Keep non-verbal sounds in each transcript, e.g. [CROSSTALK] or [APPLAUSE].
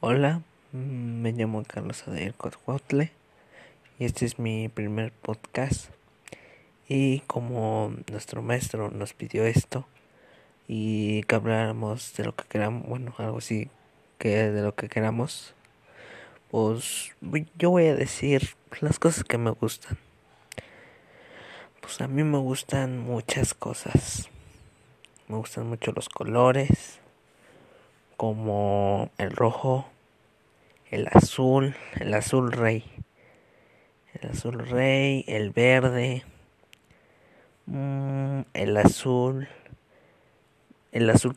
Hola, mm, me llamo Carlos Adair Cothuautle y este es mi primer podcast. Y como nuestro maestro nos pidió esto y que habláramos de lo que queramos, bueno, algo así que de lo que queramos, pues yo voy a decir las cosas que me gustan. Pues a mí me gustan muchas cosas. Me gustan mucho los colores como el rojo, el azul, el azul rey, el azul rey, el verde, mm, el azul, el azul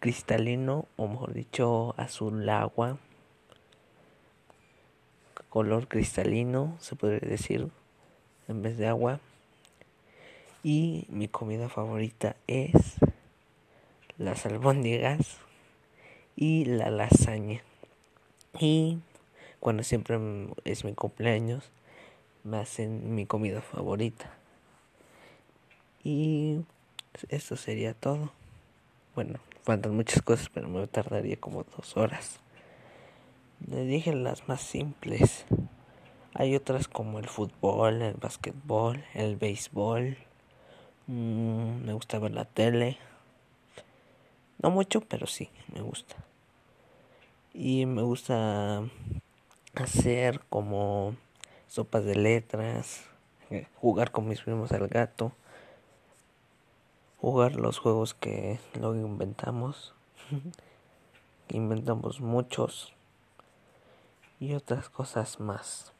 cristalino, o mejor dicho, azul agua, color cristalino, se podría decir, en vez de agua. Y mi comida favorita es las albóndigas y la lasaña. Y cuando siempre es mi cumpleaños, me hacen mi comida favorita. Y eso sería todo. Bueno, faltan muchas cosas, pero me tardaría como dos horas. Le dije las más simples. Hay otras como el fútbol, el básquetbol, el béisbol. Mm, me gusta ver la tele. No mucho, pero sí, me gusta y me gusta hacer como sopas de letras, eh, jugar con mis primos al gato, jugar los juegos que luego inventamos, [LAUGHS] inventamos muchos y otras cosas más.